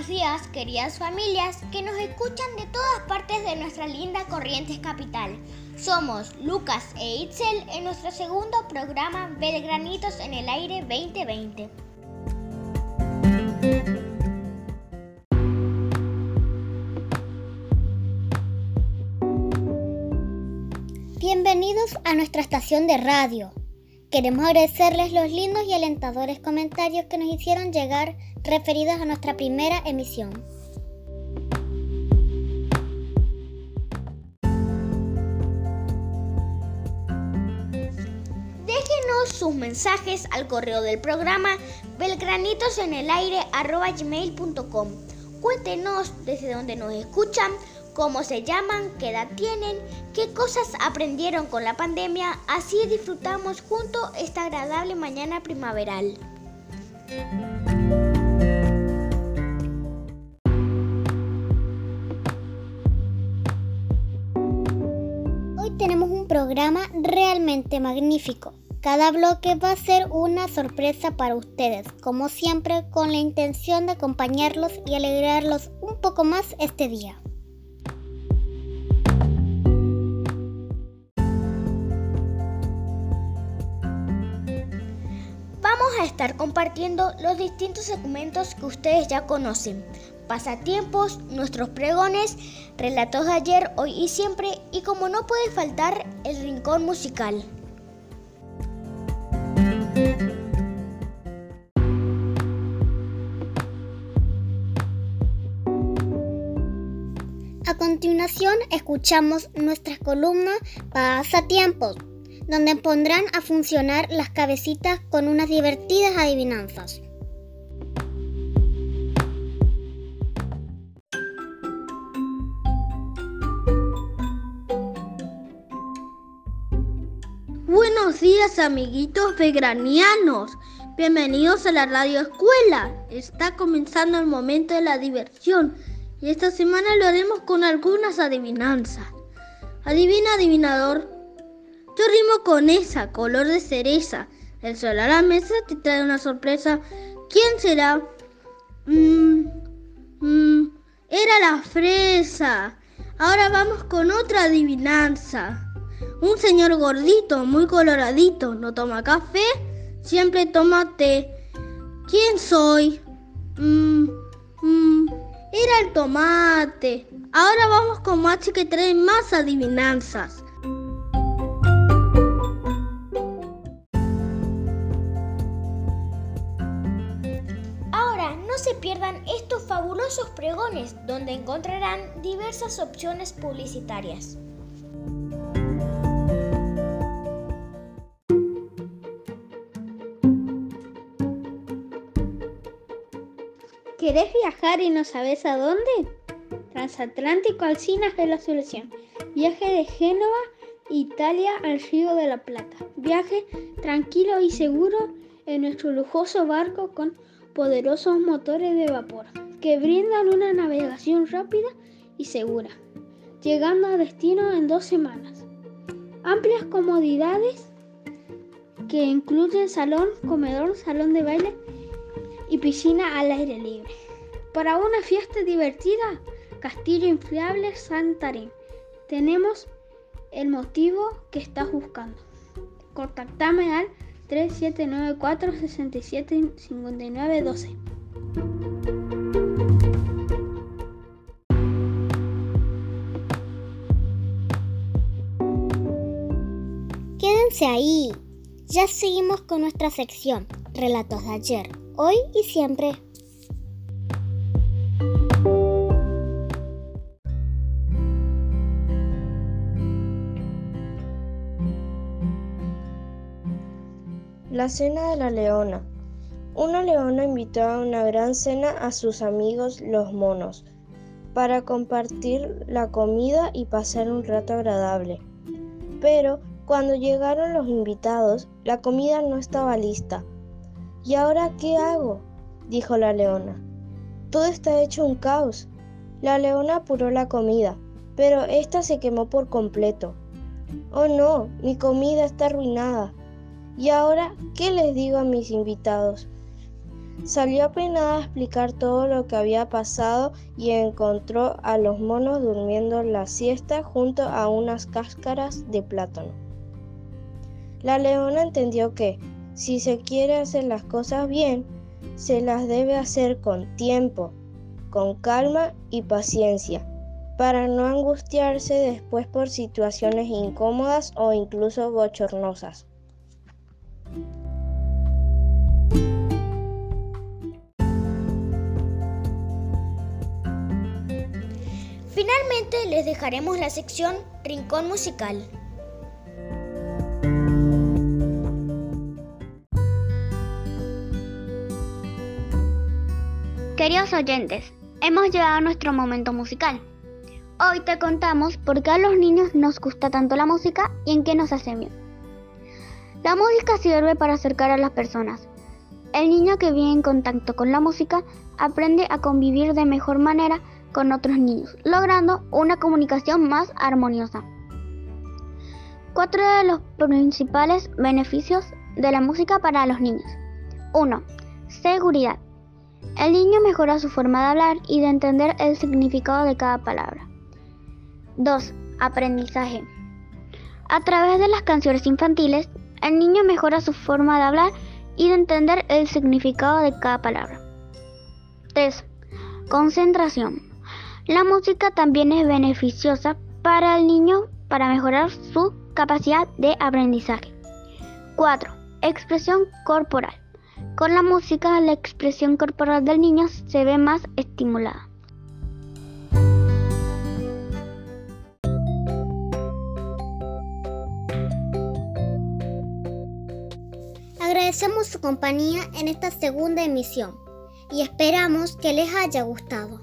buenos días, queridas familias que nos escuchan de todas partes de nuestra linda Corrientes Capital. Somos Lucas e Itzel en nuestro segundo programa Belgranitos en el Aire 2020. Bienvenidos a nuestra estación de radio. Queremos agradecerles los lindos y alentadores comentarios que nos hicieron llegar referidos a nuestra primera emisión. Déjenos sus mensajes al correo del programa belgranitosenelaire.com. Cuéntenos desde dónde nos escuchan, cómo se llaman, qué edad tienen, qué cosas aprendieron con la pandemia, así disfrutamos juntos esta agradable mañana primaveral. Hoy tenemos un programa realmente magnífico. Cada bloque va a ser una sorpresa para ustedes, como siempre con la intención de acompañarlos y alegrarlos un poco más este día. Vamos a estar compartiendo los distintos segmentos que ustedes ya conocen. Pasatiempos, nuestros pregones, relatos de ayer, hoy y siempre y como no puede faltar el rincón musical. A continuación escuchamos nuestra columna Pasatiempos, donde pondrán a funcionar las cabecitas con unas divertidas adivinanzas. Buenos días amiguitos vegranianos, bienvenidos a la radio escuela. Está comenzando el momento de la diversión y esta semana lo haremos con algunas adivinanzas. Adivina adivinador, yo rimo con esa, color de cereza. El sol a la mesa te trae una sorpresa. ¿Quién será? Mm, mm, era la fresa. Ahora vamos con otra adivinanza. Un señor gordito, muy coloradito, no toma café, siempre toma té. ¿Quién soy? Mm, mm, era el tomate. Ahora vamos con Machi que trae más adivinanzas. No se pierdan estos fabulosos pregones donde encontrarán diversas opciones publicitarias. ¿Querés viajar y no sabes a dónde? Transatlántico Alcinas es la solución. Viaje de Génova, Italia al Río de la Plata. Viaje tranquilo y seguro en nuestro lujoso barco con poderosos motores de vapor que brindan una navegación rápida y segura, llegando a destino en dos semanas. Amplias comodidades que incluyen salón, comedor, salón de baile y piscina al aire libre. Para una fiesta divertida, Castillo Inflable Santarín. Tenemos el motivo que estás buscando. Contactame al 3794 67 59 12. Quédense ahí. Ya seguimos con nuestra sección, Relatos de ayer, hoy y siempre. La cena de la leona. Una leona invitó a una gran cena a sus amigos los monos para compartir la comida y pasar un rato agradable. Pero cuando llegaron los invitados, la comida no estaba lista. ¿Y ahora qué hago? dijo la leona. Todo está hecho un caos. La leona apuró la comida, pero ésta se quemó por completo. Oh no, mi comida está arruinada. ¿Y ahora qué les digo a mis invitados? Salió peinada a explicar todo lo que había pasado y encontró a los monos durmiendo la siesta junto a unas cáscaras de plátano. La leona entendió que, si se quiere hacer las cosas bien, se las debe hacer con tiempo, con calma y paciencia, para no angustiarse después por situaciones incómodas o incluso bochornosas. Finalmente les dejaremos la sección Rincón Musical. Queridos oyentes, hemos llegado a nuestro momento musical. Hoy te contamos por qué a los niños nos gusta tanto la música y en qué nos hace bien. La música sirve para acercar a las personas. El niño que vive en contacto con la música aprende a convivir de mejor manera con otros niños, logrando una comunicación más armoniosa. Cuatro de los principales beneficios de la música para los niños. 1. Seguridad. El niño mejora su forma de hablar y de entender el significado de cada palabra. 2. Aprendizaje. A través de las canciones infantiles, el niño mejora su forma de hablar y de entender el significado de cada palabra. 3. Concentración. La música también es beneficiosa para el niño para mejorar su capacidad de aprendizaje. 4. Expresión corporal. Con la música, la expresión corporal del niño se ve más estimulada. Agradecemos su compañía en esta segunda emisión y esperamos que les haya gustado.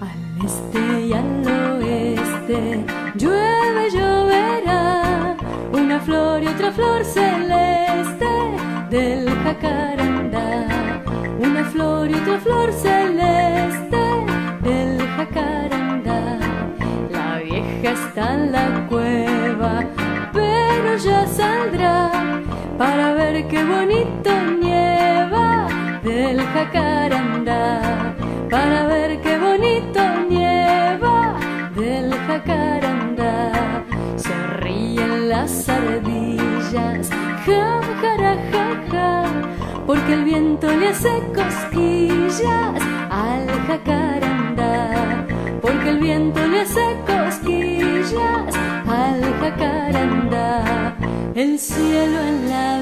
Al este y al oeste llueve, lloverá una flor y otra flor celeste del jacarandá. Una flor y otra flor celeste ya saldrá para ver qué bonito nieva del jacarandá. Para ver qué bonito nieva del jacarandá. Se ríen las ardillas, ja, ja, ja, ja, porque el viento le hace cosquillas al jacarandá. Porque el viento le hace cosquillas al jacarandá. El cielo en la